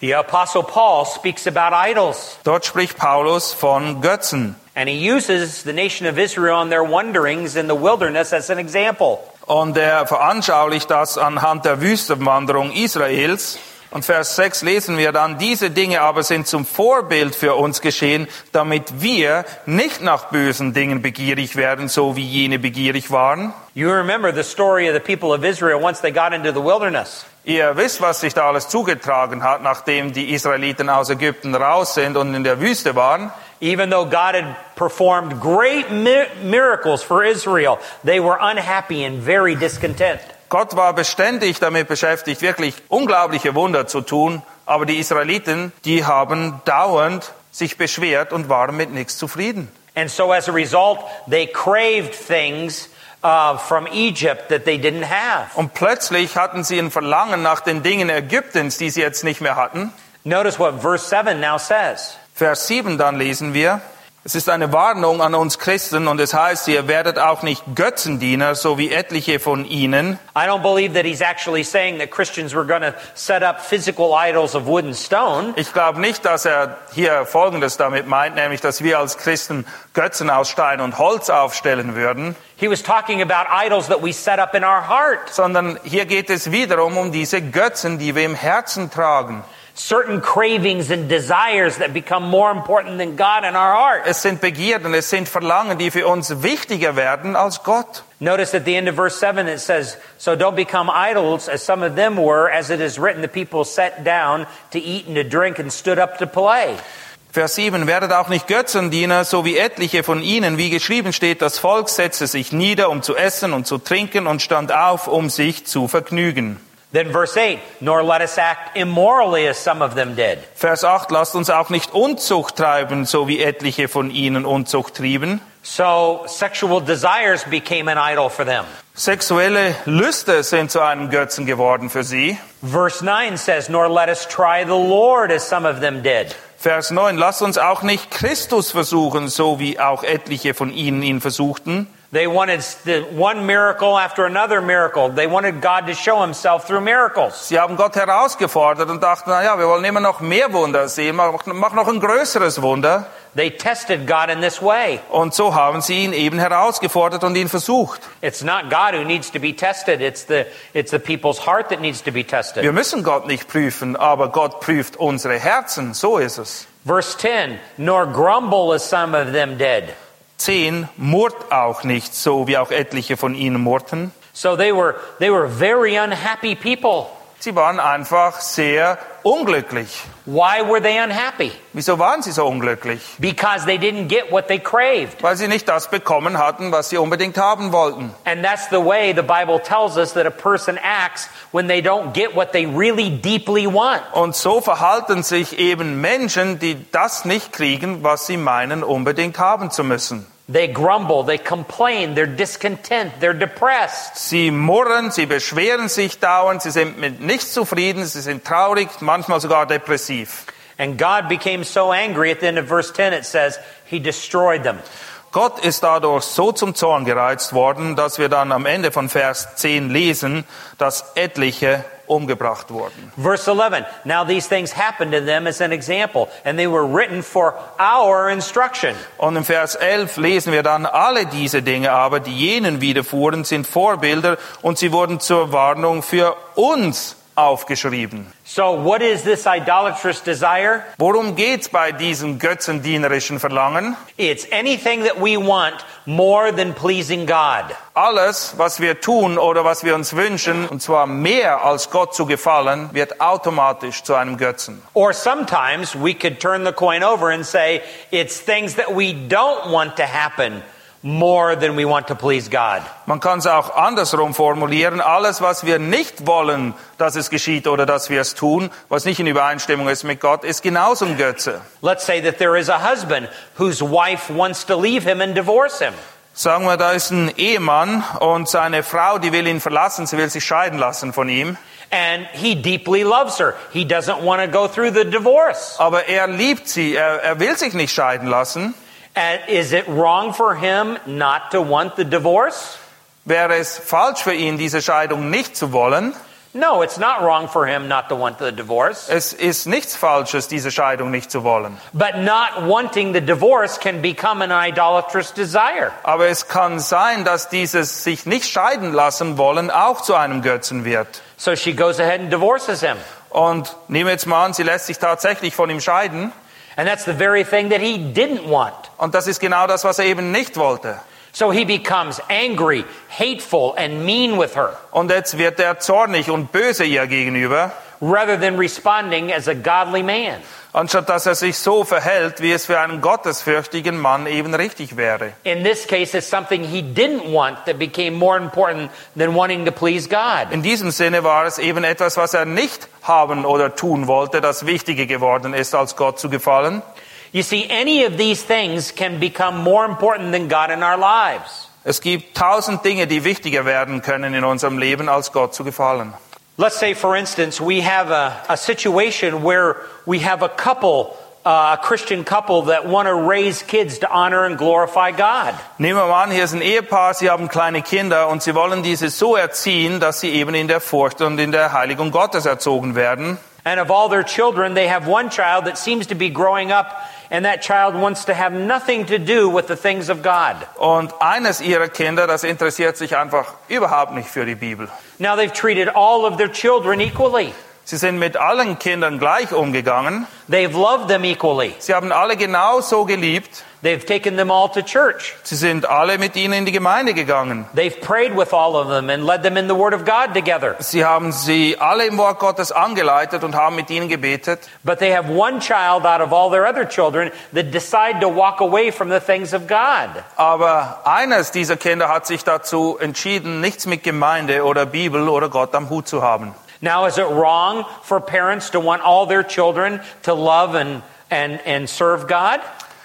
The apostle Paul speaks about idols dort spricht Paulus von Götzen. and he uses the nation of Israel and their wanderings in the wilderness as an example. Und er veranschaulicht das anhand der Wüstenwanderung Israels. Und Vers 6 lesen wir dann, diese Dinge aber sind zum Vorbild für uns geschehen, damit wir nicht nach bösen Dingen begierig werden, so wie jene begierig waren. You remember the story of the people of Israel once they got into the wilderness. Ihr wisst, was sich da alles zugetragen hat, nachdem die Israeliten aus Ägypten raus sind und in der Wüste waren. Even though God had performed great mi- miracles for Israel, they were unhappy and very discontent. Gott war beständig damit beschäftigt, wirklich unglaubliche Wunder zu tun, aber die Israeliten, die haben dauernd sich beschwert und waren mit nichts zufrieden. And so as a result, they craved things uh, from Egypt that they didn't have. Und plötzlich hatten sie ein Verlangen nach den Dingen Ägyptens, die sie jetzt nicht mehr hatten. Notice what verse 7 now says. Vers 7 dann lesen wir, Es ist eine Warnung an uns Christen und es heißt, ihr werdet auch nicht Götzendiener, so wie etliche von ihnen. I don't believe that he's actually saying that Christians were going to set up physical idols of wood and stone. Ich glaube nicht, dass er hier Folgendes damit meint, nämlich, dass wir als Christen Götzen aus Stein und Holz aufstellen würden, He was talking about idols that we set up in our heart. sondern hier geht es wiederum um diese Götzen, die wir im Herzen tragen. Certain cravings and desires that become more important than God in our heart. Es sind Begierden, es sind Verlangen, die für uns wichtiger werden als Gott. Notice at the end of verse 7 it says, So don't become idols as some of them were, as it is written, the people sat down to eat and to drink and stood up to play. Vers 7, werdet auch nicht Götzendiener, so wie etliche von ihnen, wie geschrieben steht, das Volk setzte sich nieder, um zu essen und zu trinken und stand auf, um sich zu vergnügen. Then verse 8, Nor let us act immorally as some of them did. Vers 8, lasst uns auch nicht Unzucht treiben, so wie etliche von ihnen Unzucht trieben. So sexual desires became an idol for them. Sexuelle Lüste sind zu einem Götzen geworden für sie. Verse 9 says, Nor let us try the Lord as some of them did. Vers 9, lasst uns auch nicht Christus versuchen, so wie auch etliche von ihnen ihn versuchten. They wanted the one miracle after another miracle. They wanted God to show himself through miracles. Sie haben Gott herausgefordert und dachten, na ja, wir wollen immer noch mehr Wunder sehen, mach, mach noch ein größeres Wunder. They tested God in this way. Und so haben sie ihn eben herausgefordert und ihn versucht. It's not God who needs to be tested. It's the, it's the people's heart that needs to be tested. Wir müssen Gott nicht prüfen, aber Gott prüft unsere Herzen. So ist es. Verse 10, Nor grumble as some of them did. 10. Murrt auch nicht, so wie auch etliche von ihnen murrten. So they were, they were very unhappy people. Sie waren einfach sehr unglücklich. Why were they unhappy? Wieso waren sie so unglücklich? Because they didn't get what they craved. Weil sie nicht das bekommen hatten, was sie unbedingt haben wollten. And that's the way the Bible tells us that a person acts when they don't get what they really deeply want. Und so verhalten sich eben Menschen, die das nicht kriegen, was sie meinen, unbedingt haben zu müssen. They grumble, they complain, they're discontent, they're depressed. Sie murren, sie beschweren sich dauernd, sie sind mit nichts zufrieden, sie sind traurig, manchmal sogar depressiv. And God became so angry at the end of verse 10, it says, He destroyed them. Gott ist dadurch so zum Zorn gereizt worden, dass wir dann am Ende von Vers 10 lesen, dass etliche umgebracht wurden. Verse 11, now these things happened to them as an example, and they were written for our instruction. Und im Vers 11 lesen wir dann, alle diese Dinge aber, die jenen widerfuhren, sind Vorbilder und sie wurden zur Warnung für uns aufgeschrieben. So, what is this idolatrous desire? Worum geht's bei diesem götzendienerischen Verlangen? It's anything that we want more than pleasing God. Alles, was wir tun oder was wir uns wünschen, und zwar mehr als Gott zu gefallen, wird automatisch zu einem Götzen. Or sometimes we could turn the coin over and say it's things that we don't want to happen more than we want to please God. Man kann es auch andersrum formulieren. Alles, was wir nicht wollen, dass es geschieht oder dass wir es tun, was nicht in Übereinstimmung ist mit Gott, ist genauso ein Götze. Let's say that there is a husband whose wife wants to leave him and divorce him. Sagen wir, da ist ein Ehemann und seine Frau, die will ihn verlassen, sie will sich scheiden lassen von ihm. And he deeply loves her. He doesn't want to go through the divorce. Aber er liebt sie, er, er will sich nicht scheiden lassen. And is it wrong for him not to want the divorce? Wäre es falsch für ihn, diese Scheidung nicht zu wollen? No, it's not wrong for him not to want the divorce. Es ist nichts Falsches, diese Scheidung nicht zu wollen. But not wanting the divorce can become an idolatrous desire. Aber es kann sein, dass dieses sich nicht scheiden lassen wollen auch zu einem Götzen wird. So she goes ahead and divorces him. Und nehmen wir jetzt mal an, sie lässt sich tatsächlich von ihm scheiden. And that's the very thing that he didn't want. Und das ist genau das, was er eben nicht wollte. So he becomes angry, hateful, and mean with her Und jetzt wird er zornig und böse ihr gegenüber, rather than responding as a godly man. Anstatt dass er sich so verhält, wie es für einen gottesfürchtigen Mann eben richtig wäre. In this case, it's something he didn't want that became more important than wanting to please God. In diesem Sinne war es eben etwas, was er nicht haben oder tun wollte, das wichtiger geworden ist, als Gott zu gefallen. You see, any of these things can become more important than God in our lives. Es gibt tausend Dinge, die wichtiger werden können in unserem Leben, als Gott zu gefallen. Let's say, for instance, we have a, a situation where we have a couple uh, a Christian couple that want to raise kids to honor and glorify God. Nehmen wir mal an, hier ist ein Ehepaar, sie haben kleine Kinder und sie wollen diese so erziehen, dass sie eben in der Furcht und in der Heiligung Gottes erzogen werden. And of all their children, they have one child that seems to be growing up, and that child wants to have nothing to do with the things of God. Und eines ihrer Kinder, das interessiert sich einfach überhaupt nicht für die Bibel. Now they've treated all of their children equally. Sie sind mit allen Kindern gleich umgegangen. They've loved them equally. Sie haben alle genauso geliebt. They've taken them all to church. Sie sind alle mit ihnen in die Gemeinde gegangen. They've prayed with all of them and led them in the Word of God together. Sie haben sie alle im Wort Gottes angeleitet und haben mit ihnen gebetet. But they have one child out of all their other children that decide to walk away from the things of God. Aber eines dieser Kinder hat sich dazu entschieden, nichts mit Gemeinde oder Bibel oder Gott am Hut zu haben. Now, is it wrong for parents to want all their children to love and, and, and serve God?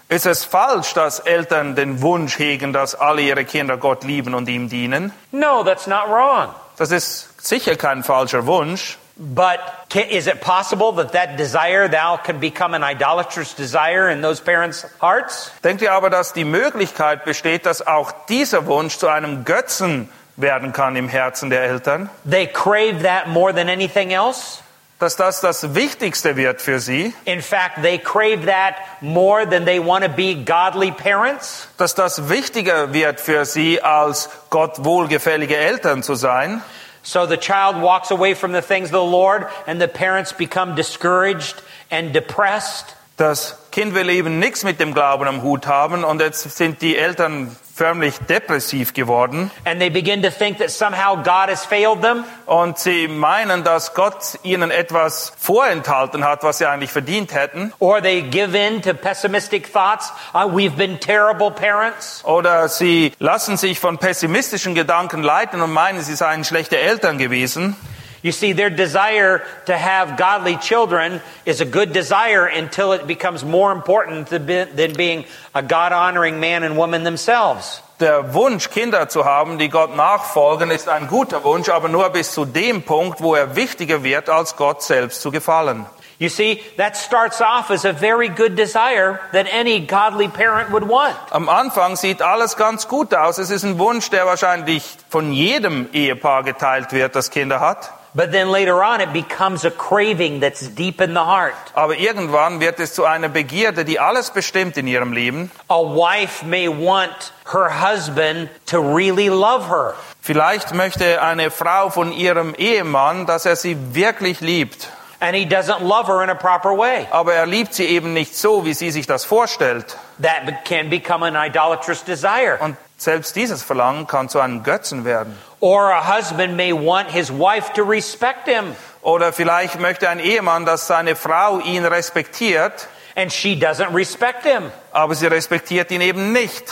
Ist es falsch, dass Eltern den Wunsch hegen, dass alle ihre Kinder Gott lieben und ihm dienen? No, that's not wrong. Das ist sicher kein falscher Wunsch. But is it possible that that desire now can become an idolatrous desire in those parents' hearts? Denkt ihr aber, dass die Möglichkeit besteht, dass auch dieser Wunsch zu einem Götzen werden kann im Herzen der Eltern? They crave that more than anything else? Dass das das Wichtigste wird für sie? In fact, they crave that more than they want to be godly parents? Dass das wichtiger wird für sie, als Gott wohlgefällige Eltern zu sein? So the child walks away from the things of the Lord and the parents become discouraged and depressed. Das Kind will eben nichts mit dem Glauben am Hut haben und jetzt sind die Eltern förmlich depressiv geworden And they begin to think that somehow God has failed them. und sie meinen, dass Gott ihnen etwas vorenthalten hat, was sie eigentlich verdient hätten. Or they give in to pessimistic thoughts. Uh, we've been terrible parents. Oder sie lassen sich von pessimistischen Gedanken leiten und meinen, sie seien schlechte Eltern gewesen. You see, their desire to have godly children is a good desire until it becomes more important than being a God honoring man and woman themselves. Der Wunsch, Kinder zu haben, die Gott nachfolgen, ist ein guter Wunsch, aber nur bis zu dem Punkt, wo er wichtiger wird, als Gott selbst zu gefallen. You see, that starts off as a very good desire that any godly parent would want. Am Anfang sieht alles ganz gut aus. Es ist ein Wunsch, der wahrscheinlich von jedem Ehepaar geteilt wird, das Kinder hat. But then later on, it becomes a craving that's deep in the heart. Aber irgendwann wird es zu einer Begierde, die alles bestimmt in ihrem Leben. A wife may want her husband to really love her. Vielleicht möchte eine Frau von ihrem Ehemann, dass er sie wirklich liebt. And he doesn't love her in a proper way. Aber er liebt sie eben nicht so, wie sie sich das vorstellt. That can become an idolatrous desire. Und selbst dieses Verlangen kann zu einem Götzen werden. Or a husband may want his wife to respect him, Oder vielleicht möchte ein Ehemann, dass seine Frau ihn respektiert, and she doesn't respect him. aber sie respektiert ihn eben nicht.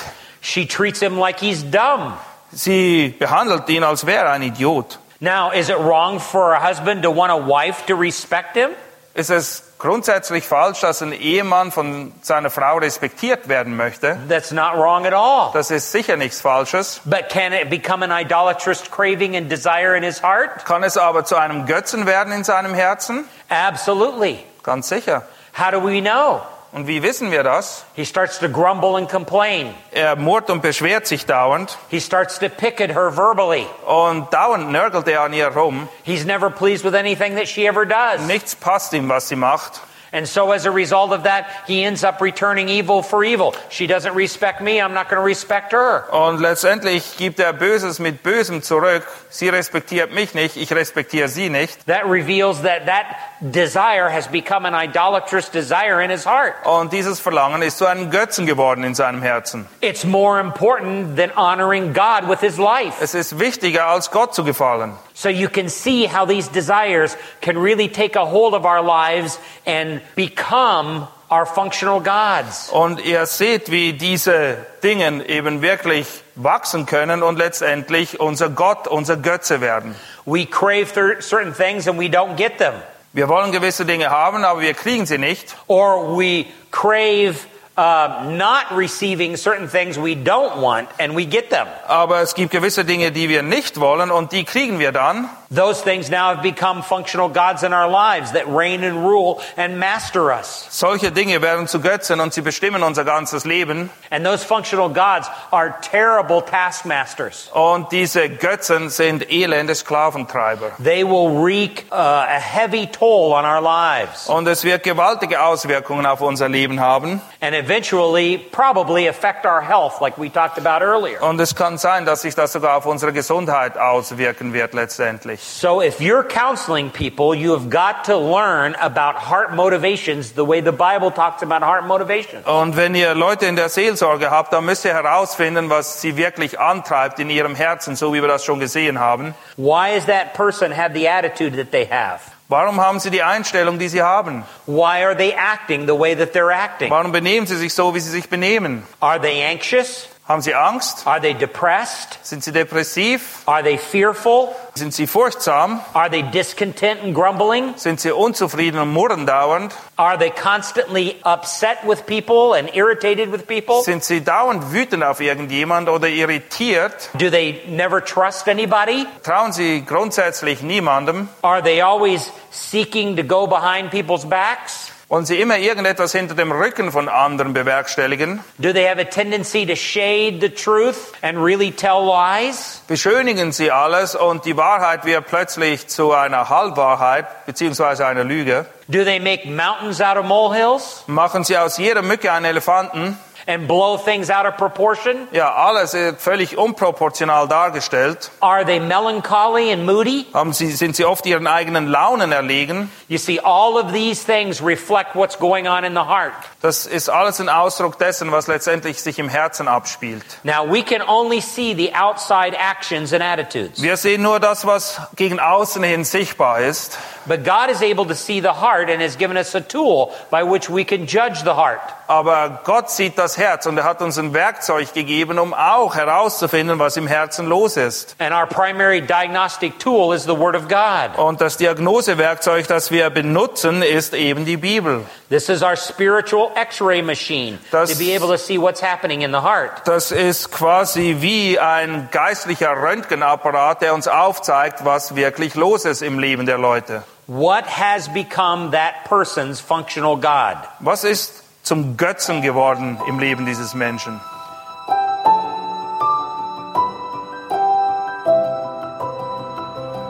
She treats him like he's dumb. Sie behandelt ihn, als wäre er ein Idiot. Now, is it wrong for a husband to want a wife to respect him? Ist es grundsätzlich falsch, dass ein Ehemann von seiner Frau respektiert werden möchte? That's not wrong at all. Das ist sicher nichts Falsches. But can it become an idolatrous craving and desire in his heart? Kann es aber zu einem Götzen werden in seinem Herzen? Absolutely. Ganz sicher. How do we know? Und wie wissen wir das? He starts to grumble and complain. Er murrt und beschwert sich dauernd He starts to pick at her verbally. und dauernd nörgelt er an ihr rum. He's never pleased with anything that she ever does. Nichts passt ihm, was sie macht. And so as a result of that, he ends up returning evil for evil. She doesn't respect me, I'm not going to respect her. Und letztendlich gibt er Böses mit Bösem zurück. Sie respektiert mich nicht, ich respektiere sie nicht. That reveals that that desire has become an idolatrous desire in his heart. Und dieses Verlangen ist zu einem Götzen geworden in seinem Herzen. It's more important than honoring God with his life. Es ist wichtiger, als Gott zu gefallen. So you can see how these desires can really take a hold of our lives and become our functional gods. Und ihr seht, wie diese Dinge eben wirklich wachsen können und letztendlich unser Gott, unser Götze werden. We crave certain things and we don't get them. Wir wollen gewisse Dinge haben, aber wir kriegen sie nicht. Or we crave uh, not receiving certain things we don't want, and we get them. Aber es gibt gewisse Dinge, die wir nicht wollen und die kriegen wir dann. Those things now have become functional gods in our lives that reign and rule and master us. Solche Dinge werden zu Götzen und sie bestimmen unser ganzes Leben. And those functional gods are terrible taskmasters. Und diese Götzen sind elende Sklaventreiber. They will wreak uh, a heavy toll on our lives Und es wird gewaltige Auswirkungen auf unser Leben haben. and eventually probably affect our health, like we talked about earlier. Und es kann sein, dass sich das sogar auf unsere Gesundheit auswirken wird letztendlich. So if you're counseling people, you have got to learn about heart motivations the way the Bible talks about heart motivations. Und wenn ihr Leute in der Seelsorge habt, dann müsst ihr herausfinden, was sie wirklich antreibt in ihrem Herzen, so wie wir das schon gesehen haben. Why does that person have the attitude that they have? Warum haben sie die Einstellung, die sie haben? Why are they acting the way that they're acting? Warum benehmen sie sich so, wie sie sich benehmen? Are they anxious? Haben sie Angst? Are they depressed? Sind sie depressiv? Are they fearful? Sind sie furchtsam? Are they discontent and grumbling? Sind sie unzufrieden und murren dauernd? Are they constantly upset with people and irritated with people? Sind sie dauernd wütend auf irgendjemand oder irritiert? Do they never trust anybody? Trauen sie grundsätzlich niemandem? Are they always seeking to go behind people's backs? Wollen sie immer irgendetwas hinter dem Rücken von anderen bewerkstelligen? Do they have a tendency to shade the truth and really tell lies? Beschönigen sie alles und die Wahrheit wird plötzlich zu einer Halbwahrheit beziehungsweise einer Lüge? Do they make mountains out of molehills Machen sie aus jeder Mücke einen Elefanten? and blow things out of proportion? Ja, alles ist völlig unproportional dargestellt. Are they melancholy and moody? Haben sie, sind sie oft ihren eigenen Launen erlegen? You see, all of these things reflect what's going on in the heart. Das ist alles ein Ausdruck dessen, was letztendlich sich im Herzen abspielt. Now, we can only see the outside actions and attitudes, Wir sehen nur das, was gegen außen hin sichtbar ist. but God is able to see the heart and has given us a tool by which we can judge the heart. Aber Gott sieht das Herz und er hat uns ein Werkzeug gegeben, um auch herauszufinden, was im Herzen los ist. And our primary diagnostic tool is the Word of God. Und das Diagnosewerkzeug, das wir benutzen, ist eben die Bibel. This is our spiritual x ray machine Das- to be able to see what's happening in the heart. Das ist quasi wie ein geistlicher Röntgenapparat, der uns aufzeigt, was wirklich los ist im Leben der Leute. What has become that person's functional God? Was ist zum Götzen geworden im Leben dieses Menschen?